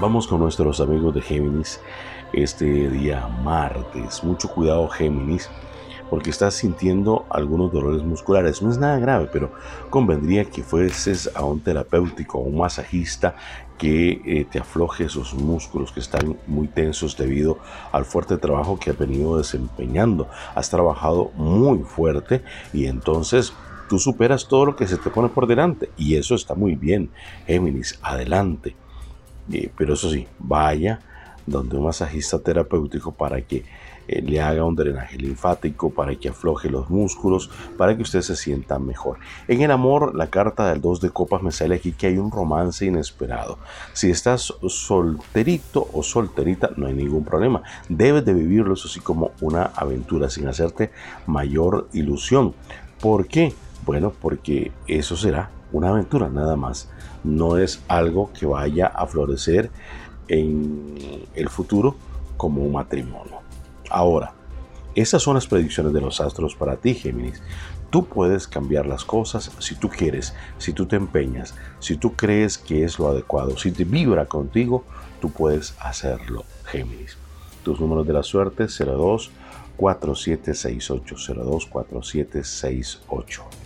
Vamos con nuestros amigos de Géminis este día martes. Mucho cuidado Géminis porque estás sintiendo algunos dolores musculares. No es nada grave, pero convendría que fueses a un terapéutico o un masajista que eh, te afloje esos músculos que están muy tensos debido al fuerte trabajo que has venido desempeñando. Has trabajado muy fuerte y entonces tú superas todo lo que se te pone por delante y eso está muy bien. Géminis, adelante. Pero eso sí, vaya donde un masajista terapéutico para que eh, le haga un drenaje linfático, para que afloje los músculos, para que usted se sienta mejor. En el amor, la carta del 2 de copas me sale aquí que hay un romance inesperado. Si estás solterito o solterita, no hay ningún problema. Debes de vivirlo eso sí como una aventura, sin hacerte mayor ilusión. ¿Por qué? Bueno, porque eso será una aventura nada más. No es algo que vaya a florecer en el futuro como un matrimonio. Ahora, esas son las predicciones de los astros para ti, Géminis. Tú puedes cambiar las cosas si tú quieres, si tú te empeñas, si tú crees que es lo adecuado, si te vibra contigo, tú puedes hacerlo, Géminis. Tus números de la suerte 02 4768 02 4768.